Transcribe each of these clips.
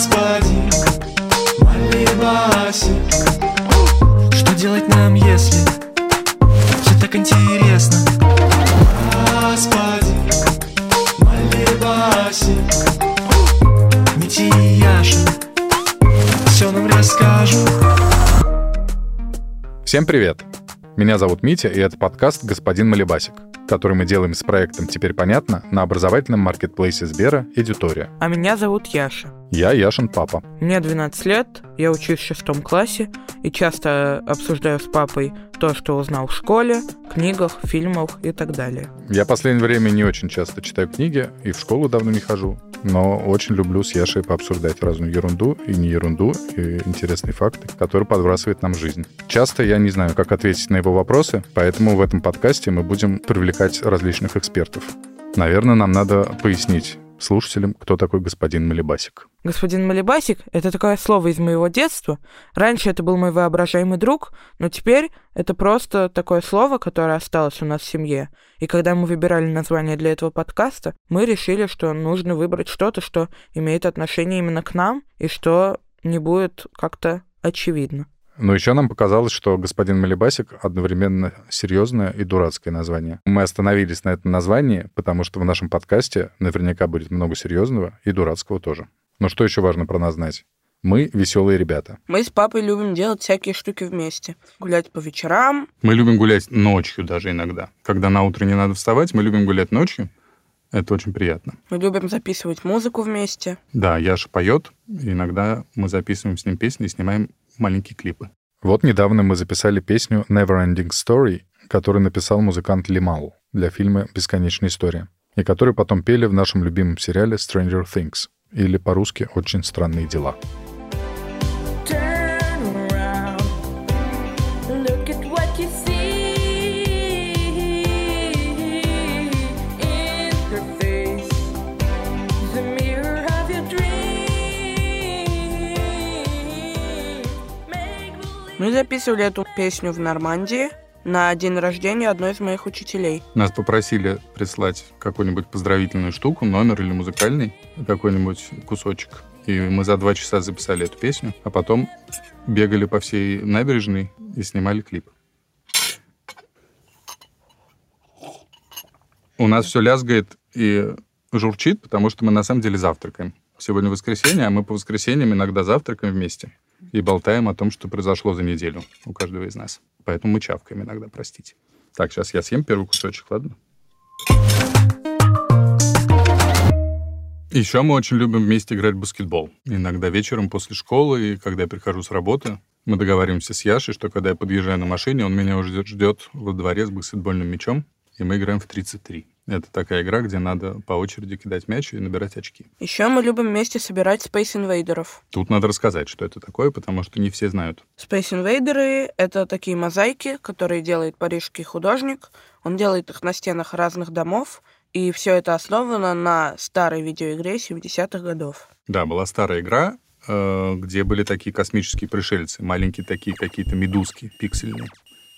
Господин Малибасик Что делать нам, если все так интересно? Господин Малибасик Мити и Яша Все нам расскажут Всем привет! Меня зовут Митя, и это подкаст «Господин Малибасик», который мы делаем с проектом «Теперь понятно» на образовательном маркетплейсе Сбера «Эдитория». А меня зовут Яша. Я Яшин папа. Мне 12 лет, я учусь в шестом классе и часто обсуждаю с папой то, что узнал в школе, книгах, фильмах и так далее. Я в последнее время не очень часто читаю книги и в школу давно не хожу, но очень люблю с Яшей пообсуждать разную ерунду и не ерунду, и интересные факты, которые подбрасывает нам жизнь. Часто я не знаю, как ответить на его вопросы, поэтому в этом подкасте мы будем привлекать различных экспертов. Наверное, нам надо пояснить слушателям, кто такой господин Малибасик. Господин Малибасик — это такое слово из моего детства. Раньше это был мой воображаемый друг, но теперь это просто такое слово, которое осталось у нас в семье. И когда мы выбирали название для этого подкаста, мы решили, что нужно выбрать что-то, что имеет отношение именно к нам и что не будет как-то очевидно. Но еще нам показалось, что господин Малибасик одновременно серьезное и дурацкое название. Мы остановились на этом названии, потому что в нашем подкасте наверняка будет много серьезного и дурацкого тоже. Но что еще важно про нас знать? Мы веселые ребята. Мы с папой любим делать всякие штуки вместе. Гулять по вечерам. Мы любим гулять ночью даже иногда. Когда на утро не надо вставать, мы любим гулять ночью. Это очень приятно. Мы любим записывать музыку вместе. Да, Яша поет. Иногда мы записываем с ним песни и снимаем маленькие клипы. Вот недавно мы записали песню Never Ending Story, которую написал музыкант Лимал для фильма «Бесконечная история», и которую потом пели в нашем любимом сериале Stranger Things, или по-русски «Очень странные дела». Мы записывали эту песню в Нормандии на день рождения одной из моих учителей. Нас попросили прислать какую-нибудь поздравительную штуку, номер или музыкальный, какой-нибудь кусочек. И мы за два часа записали эту песню, а потом бегали по всей набережной и снимали клип. У нас все лязгает и журчит, потому что мы на самом деле завтракаем. Сегодня воскресенье, а мы по воскресеньям иногда завтракаем вместе и болтаем о том, что произошло за неделю у каждого из нас. Поэтому мы чавкаем иногда, простите. Так, сейчас я съем первый кусочек, ладно? Еще мы очень любим вместе играть в баскетбол. Иногда вечером после школы и когда я прихожу с работы, мы договариваемся с Яшей, что когда я подъезжаю на машине, он меня уже ждет во дворе с баскетбольным мячом, и мы играем в 33. Это такая игра, где надо по очереди кидать мяч и набирать очки. Еще мы любим вместе собирать Space Invaders. Тут надо рассказать, что это такое, потому что не все знают. Space Invaders — это такие мозаики, которые делает парижский художник. Он делает их на стенах разных домов, и все это основано на старой видеоигре 70-х годов. Да, была старая игра, э, где были такие космические пришельцы, маленькие такие какие-то медузки пиксельные.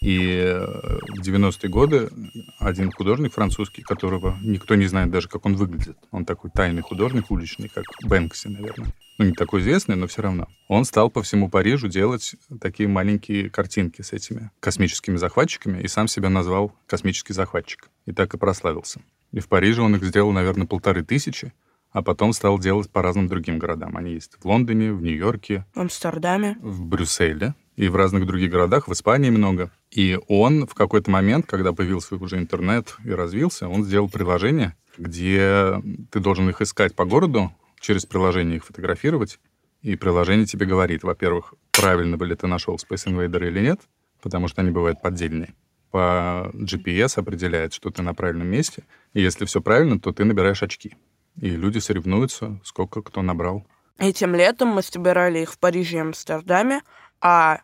И э, в 90-е годы один художник французский, которого никто не знает даже, как он выглядит, он такой тайный художник уличный, как Бэнкси, наверное. Ну, не такой известный, но все равно. Он стал по всему Парижу делать такие маленькие картинки с этими космическими захватчиками и сам себя назвал «космический захватчик». И так и прославился. И в Париже он их сделал, наверное, полторы тысячи, а потом стал делать по разным другим городам. Они есть в Лондоне, в Нью-Йорке, В Амстердаме. в Брюсселе и в разных других городах, в Испании много. И он в какой-то момент, когда появился уже интернет и развился, он сделал приложение, где ты должен их искать по городу, через приложение их фотографировать, и приложение тебе говорит, во-первых, правильно ли ты нашел Space Invader или нет, потому что они бывают поддельные. По GPS определяет, что ты на правильном месте, и если все правильно, то ты набираешь очки. И люди соревнуются, сколько кто набрал. Этим летом мы собирали их в Париже и Амстердаме, а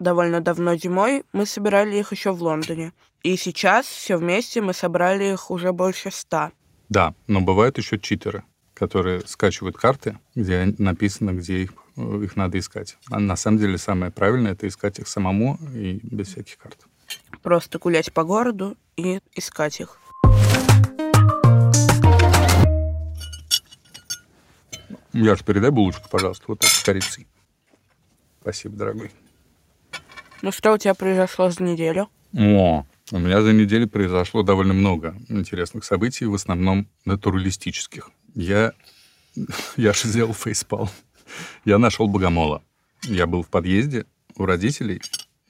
довольно давно зимой мы собирали их еще в Лондоне. И сейчас все вместе мы собрали их уже больше ста. Да, но бывают еще читеры, которые скачивают карты, где написано, где их, э, их надо искать. А на самом деле самое правильное — это искать их самому и без всяких карт. Просто гулять по городу и искать их. Яш, передай булочку, пожалуйста, вот эту с корицей. Спасибо, дорогой. Ну что у тебя произошло за неделю? О, у меня за неделю произошло довольно много интересных событий, в основном натуралистических. Я, я же сделал фейспал. Я нашел богомола. Я был в подъезде у родителей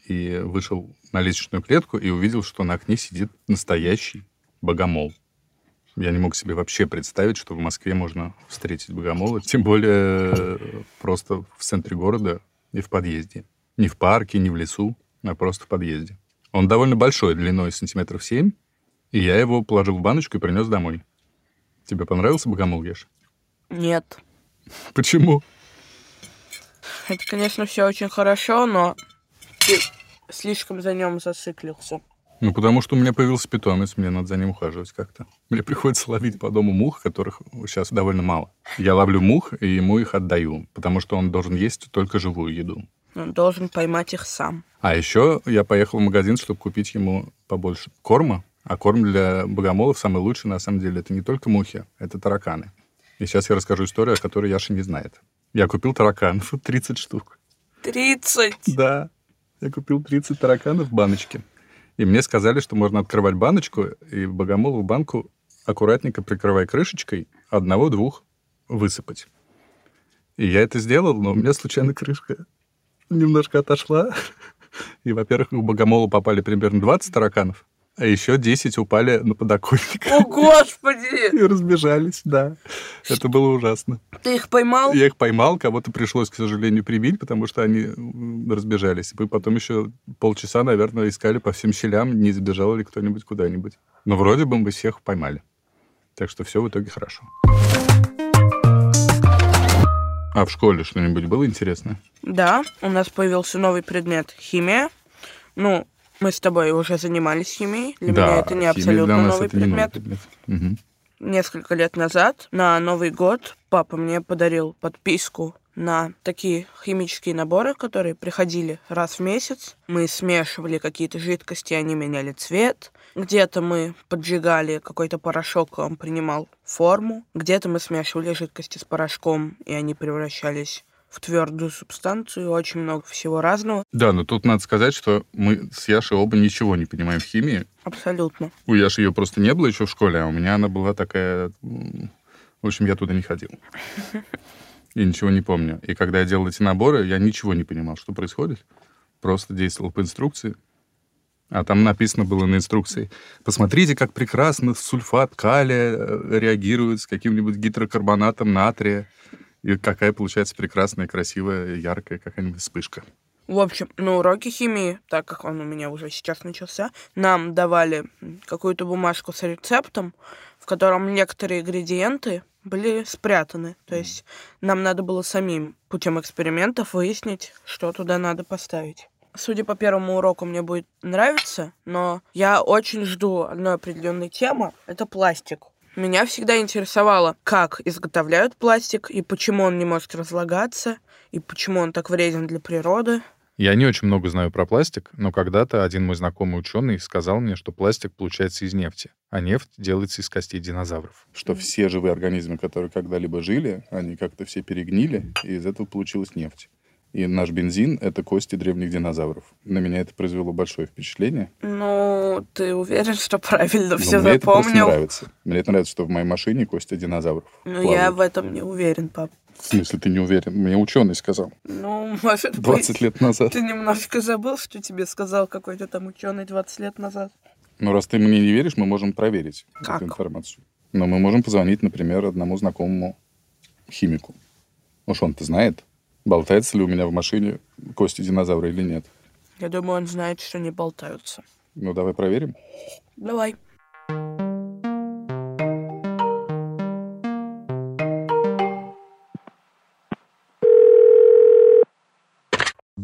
и вышел на лестничную клетку и увидел, что на окне сидит настоящий богомол. Я не мог себе вообще представить, что в Москве можно встретить богомола, тем более э, просто в центре города и в подъезде. Не в парке, не в лесу, а просто в подъезде. Он довольно большой, длиной сантиметров 7, и я его положил в баночку и принес домой. Тебе понравился богомол, Еш? Нет. Почему? Это, конечно, все очень хорошо, но ты слишком за нем зациклился. Ну, потому что у меня появился питомец, мне надо за ним ухаживать как-то. Мне приходится ловить по дому мух, которых сейчас довольно мало. Я ловлю мух, и ему их отдаю, потому что он должен есть только живую еду. Он должен поймать их сам. А еще я поехал в магазин, чтобы купить ему побольше корма. А корм для богомолов самый лучший, на самом деле, это не только мухи, это тараканы. И сейчас я расскажу историю, о которой Яша не знает. Я купил тараканов, 30 штук. Тридцать! Да, я купил 30 тараканов в баночке. И мне сказали, что можно открывать баночку, и богомолу в банку аккуратненько прикрывая крышечкой, одного-двух высыпать. И я это сделал, но у меня случайно крышка немножко отошла. И, во-первых, у богомола попали примерно 20 тараканов, а еще 10 упали на подоконник. О, Господи! И разбежались, да. Это было ужасно. Ты их поймал? Я их поймал, кого-то пришлось, к сожалению, прибить, потому что они разбежались. Мы потом еще полчаса, наверное, искали по всем щелям, не сбежал ли кто-нибудь куда-нибудь. Но вроде бы мы всех поймали. Так что все в итоге хорошо. А в школе что-нибудь было интересное? Да, у нас появился новый предмет химия. Ну, мы с тобой уже занимались химией. Для меня это не абсолютно новый не новый предмет. предмет. Мгм. Несколько лет назад на Новый год папа мне подарил подписку на такие химические наборы, которые приходили раз в месяц. Мы смешивали какие-то жидкости, они меняли цвет. Где-то мы поджигали какой-то порошок, он принимал форму. Где-то мы смешивали жидкости с порошком, и они превращались в твердую субстанцию. Очень много всего разного. Да, но тут надо сказать, что мы с Яшей оба ничего не понимаем в химии. Абсолютно. У Яши ее просто не было еще в школе, а у меня она была такая... В общем, я туда не ходил. И ничего не помню. И когда я делал эти наборы, я ничего не понимал, что происходит. Просто действовал по инструкции. А там написано было на инструкции. Посмотрите, как прекрасно сульфат калия э, реагирует с каким-нибудь гидрокарбонатом натрия. И какая получается прекрасная, красивая, яркая какая-нибудь вспышка. В общем, на уроке химии, так как он у меня уже сейчас начался, нам давали какую-то бумажку с рецептом, в котором некоторые ингредиенты были спрятаны. То есть нам надо было самим путем экспериментов выяснить, что туда надо поставить. Судя по первому уроку, мне будет нравиться, но я очень жду одной определенной темы. Это пластик. Меня всегда интересовало, как изготовляют пластик, и почему он не может разлагаться, и почему он так вреден для природы. Я не очень много знаю про пластик, но когда-то один мой знакомый ученый сказал мне, что пластик получается из нефти, а нефть делается из костей динозавров. Что все живые организмы, которые когда-либо жили, они как-то все перегнили, и из этого получилась нефть. И наш бензин — это кости древних динозавров. На меня это произвело большое впечатление. Ну, ты уверен, что правильно Но все мне это просто запомнил? нравится. Мне это нравится, что в моей машине кости динозавров. Ну, я в этом не уверен, пап. В смысле, ты не уверен? Мне ученый сказал. Ну, может 20 быть, лет назад. ты немножко забыл, что тебе сказал какой-то там ученый 20 лет назад. Ну, раз ты мне не веришь, мы можем проверить Как? эту информацию. Но мы можем позвонить, например, одному знакомому химику. Уж он-то знает, болтается ли у меня в машине кости динозавра или нет. Я думаю, он знает, что не болтаются. Ну, давай проверим. Давай.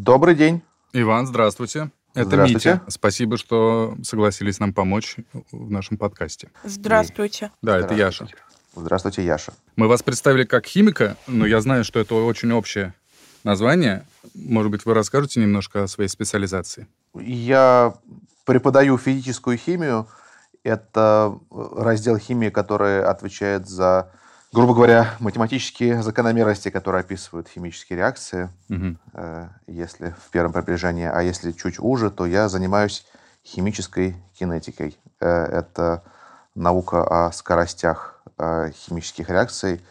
Добрый день. Иван, здравствуйте. Это Здравствуйте. Митя. Спасибо, что согласились нам помочь в нашем подкасте. Здравствуйте. Да, это Яша. Здравствуйте, Яша. Мы вас представили как химика, но я знаю, что это очень общее название. Может быть, вы расскажете немножко о своей специализации? Я преподаю физическую химию. Это раздел химии, который отвечает за грубо говоря, математические закономерности, которые описывают химические реакции, э, если в первом приближении, а если чуть уже, то я занимаюсь химической кинетикой. Э, Это наука о скоростях э, химических реакций,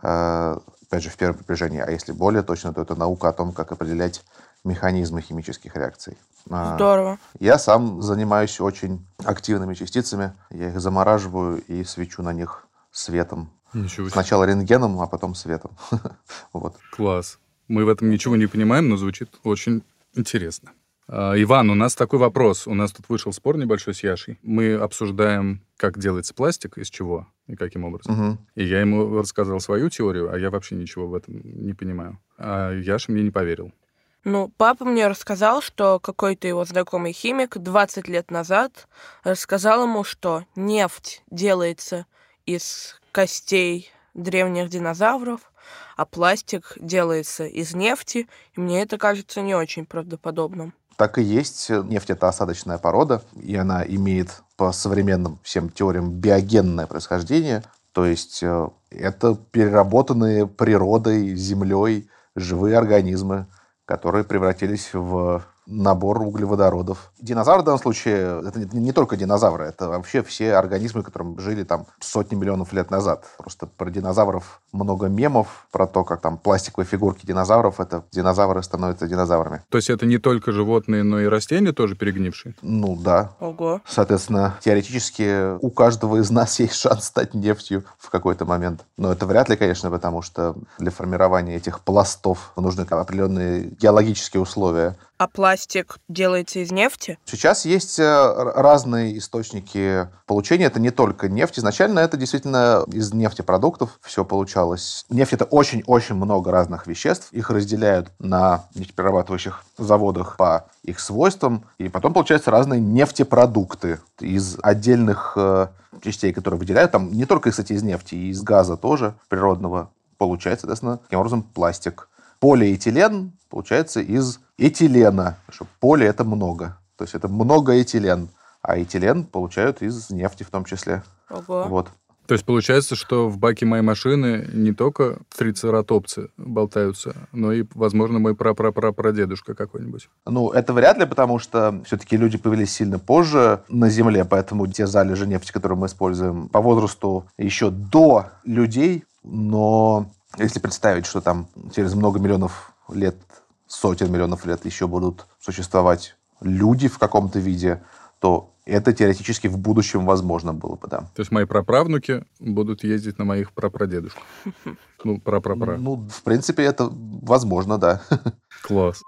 э, опять же, в первом приближении. А если более точно, то это наука о том, как определять механизмы химических реакций. Здорово. Я сам занимаюсь очень активными частицами. Я их замораживаю и свечу на них светом. Ничего себе. Сначала рентгеном, а потом светом. Вот. Класс. Мы в этом ничего не понимаем, но звучит очень интересно. А, Иван, у нас такой вопрос. У нас тут вышел спор небольшой с Яшей. Мы обсуждаем, как делается пластик, из чего и каким образом. Мгм. И я ему рассказал свою теорию, а я вообще ничего в этом не понимаю. А Яша мне не поверил. Ну, папа мне рассказал, что какой-то его знакомый химик 20 лет назад рассказал ему, что нефть делается из костей древних динозавров, а пластик делается из нефти, и мне это кажется не очень правдоподобным. Так и есть. Нефть — это осадочная порода, и она имеет по современным всем теориям биогенное происхождение. То есть э, это переработанные природой, землей живые организмы, которые превратились в набор углеводородов. Динозавры в данном случае, это не, не только динозавры, это вообще все организмы, которые жили там сотни миллионов лет назад. Просто про динозавров много мемов, про то, как там пластиковые фигурки динозавров, это динозавры становятся динозаврами. То есть это не только животные, но и растения тоже перегнившие? Ну да, Ого. Соответственно, теоретически у каждого из нас есть шанс стать нефтью в какой-то момент. Но это вряд ли, конечно, потому что для формирования этих пластов нужны определенные геологические условия. А пластик делается из нефти? Сейчас есть э, разные источники получения. Это не только нефть. Изначально это действительно из нефтепродуктов все получалось. Нефть — это очень-очень много разных веществ. Их разделяют на нефтеперерабатывающих заводах по их свойствам. И потом получаются разные нефтепродукты из отдельных э, частей, которые выделяют. Там не только, кстати, из нефти, и из газа тоже природного получается, соответственно, таким образом пластик. Полиэтилен получается из этилена. потому Что поле это много. То есть это много этилен. А этилен получают из нефти в том числе. Ого. Вот. То есть получается, что в баке моей машины не только трицератопсы болтаются, но и, возможно, мой прапрапрапрадедушка какой-нибудь. Ну, это вряд ли, потому что все-таки люди появились сильно позже на Земле, поэтому те залежи нефти, которые мы используем по возрасту еще до людей, но если представить, что там через много миллионов лет, сотен миллионов лет еще будут существовать люди в каком-то виде, то это теоретически в будущем возможно было бы, да. То есть мои праправнуки будут ездить на моих прапрадедушках. Ну, прапрапра. Ну, в принципе, это возможно, да. Класс.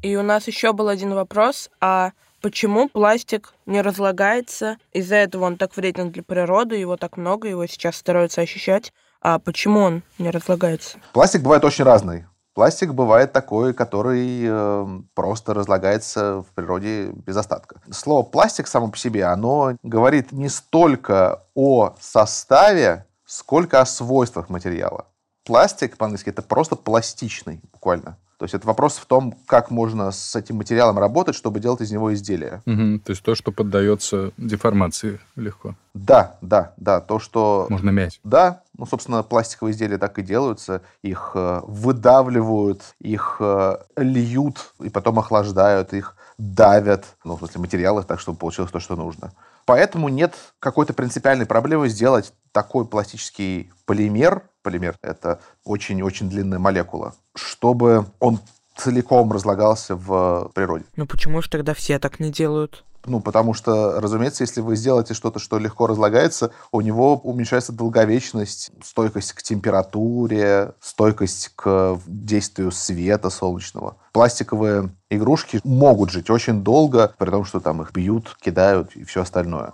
И у нас еще был один вопрос, а почему пластик не разлагается? Из-за этого он так вреден для природы, его так много, его сейчас стараются ощущать. А почему он не разлагается? Пластик бывает очень разный. Пластик бывает такой, который э, просто разлагается в природе без остатка. Слово пластик само по себе, оно говорит не столько о составе, сколько о свойствах материала. Пластик по-английски это просто пластичный, буквально. То есть это вопрос в том, как можно с этим материалом работать, чтобы делать из него изделия. Мгм. То есть то, что поддается деформации легко. Да, да, да, то, что Можно мять. Да, ну, собственно, пластиковые изделия так и делаются. Их э, выдавливают, их э, льют и потом охлаждают, их давят, ну, в смысле, материалы так, чтобы получилось то, что нужно. Поэтому нет какой-то принципиальной проблемы сделать такой пластический полимер, полимер — это очень-очень длинная молекула, чтобы он целиком разлагался в природе. Ну почему же тогда все так не делают? Ну, потому что, разумеется, если вы сделаете что-то, что легко разлагается, у него уменьшается долговечность, стойкость к температуре, стойкость к действию света солнечного. Пластиковые игрушки могут жить очень долго, при том, что там их бьют, кидают и все остальное.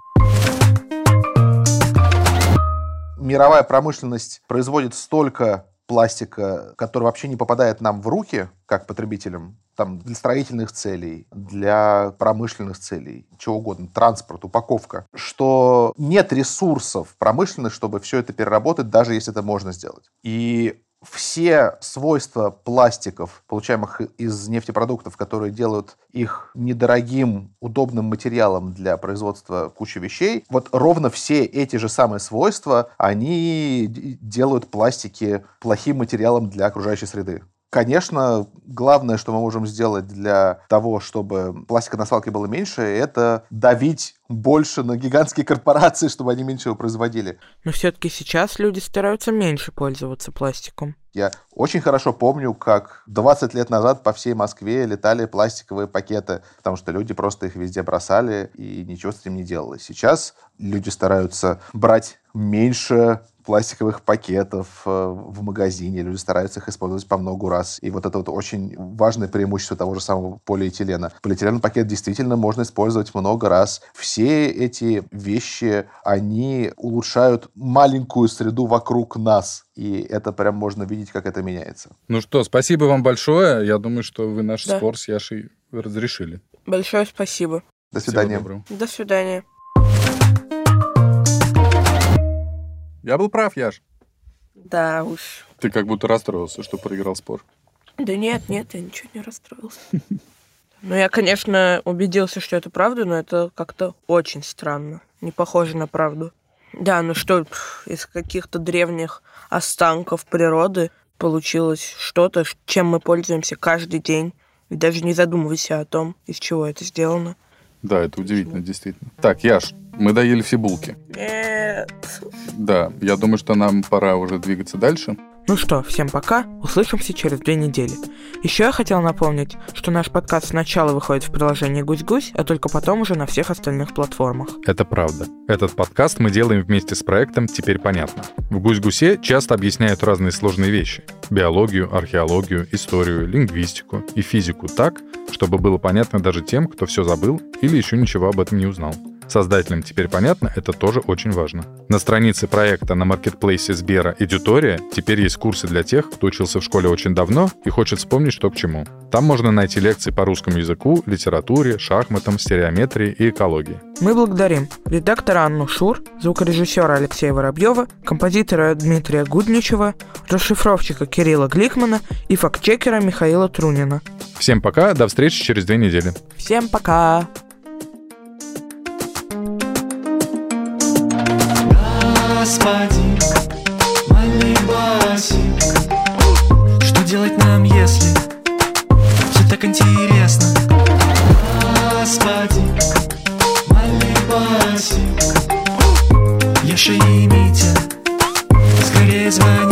Мировая промышленность производит столько пластика, который вообще не попадает нам в руки, как потребителям, там, для строительных целей, для промышленных целей, чего угодно, транспорт, упаковка, что нет ресурсов промышленных, чтобы все это переработать, даже если это можно сделать. И все свойства пластиков, получаемых из нефтепродуктов, которые делают их недорогим, удобным материалом для производства кучи вещей, вот ровно все эти же самые свойства, они делают пластики плохим материалом для окружающей среды. Конечно, главное, что мы можем сделать для того, чтобы пластика на свалке было меньше, это давить больше на гигантские корпорации, чтобы они меньше его производили. Но все-таки сейчас люди стараются меньше пользоваться пластиком. Я очень хорошо помню, как 20 лет назад по всей Москве летали пластиковые пакеты, потому что люди просто их везде бросали и ничего с этим не делали. Сейчас люди стараются брать меньше пластиковых пакетов э, в магазине, люди стараются их использовать по много раз. И вот это вот очень важное преимущество того же самого полиэтилена. Полиэтиленовый пакет действительно можно использовать много раз. Все эти вещи, они улучшают маленькую среду вокруг нас. И это прям можно видеть, как это меняется. Ну что, спасибо вам большое. Я думаю, что вы наш Да. спор с Яшей разрешили. Большое спасибо. До свидания. До свидания. Я был прав, Яш. Да уж. Ты как будто расстроился, что проиграл спор. Да нет, нет, я ничего не расстроился. Ну, я, конечно, убедился, что это правда, но это как-то очень странно. Не похоже на правду. Да, ну что, из каких-то древних останков природы получилось что-то, чем мы пользуемся каждый день. И даже не задумывайся о том, из чего это сделано. Да, это удивительно, действительно. Так, Яш, мы доели все булки. Нет. Да, я думаю, что нам пора уже двигаться дальше. Ну что, всем пока, услышимся через две недели. Еще я хотел напомнить, что наш подкаст сначала выходит в приложении «Гусь-Гусь», а только потом уже на всех остальных платформах. Это правда. Этот подкаст мы делаем вместе с проектом «Теперь понятно». В «Гусь-Гусе» часто объясняют разные сложные вещи. Биологию, археологию, историю, лингвистику и физику так, чтобы было понятно даже тем, кто все забыл или еще ничего об этом не узнал. Создателям теперь понятно, это тоже очень важно. На странице проекта на маркетплейсе Сбера «Эдютория» теперь есть курсы для тех, кто учился в школе очень давно и хочет вспомнить, что к чему. Там можно найти лекции по русскому языку, литературе, шахматам, стереометрии и экологии. Мы благодарим редактора Анну Шур, звукорежиссера Алексея Воробьева, композитора Дмитрия Гудничева, расшифровщика Кирилла Гликмана и фактчекера Михаила Трунина. Всем пока, до встречи через две недели. Всем пока! Господин, Малибасик Что делать нам, если все так интересно? Господин, Малибасик Яша и Митя Скорее звони